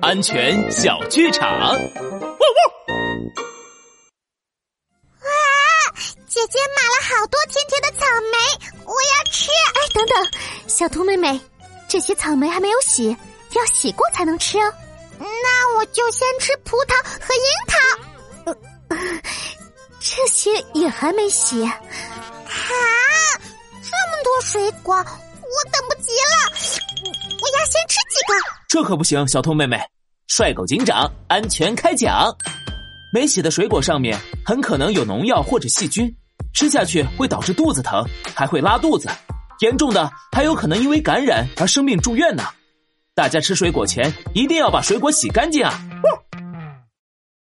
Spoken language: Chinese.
安全小剧场。哇！姐姐买了好多甜甜的草莓，我要吃。哎，等等，小兔妹妹，这些草莓还没有洗，要洗过才能吃哦。那我就先吃葡萄和樱桃。这些也还没洗。啊，这么多水果，我等这可不行，小兔妹妹，帅狗警长安全开讲。没洗的水果上面很可能有农药或者细菌，吃下去会导致肚子疼，还会拉肚子，严重的还有可能因为感染而生病住院呢。大家吃水果前一定要把水果洗干净啊！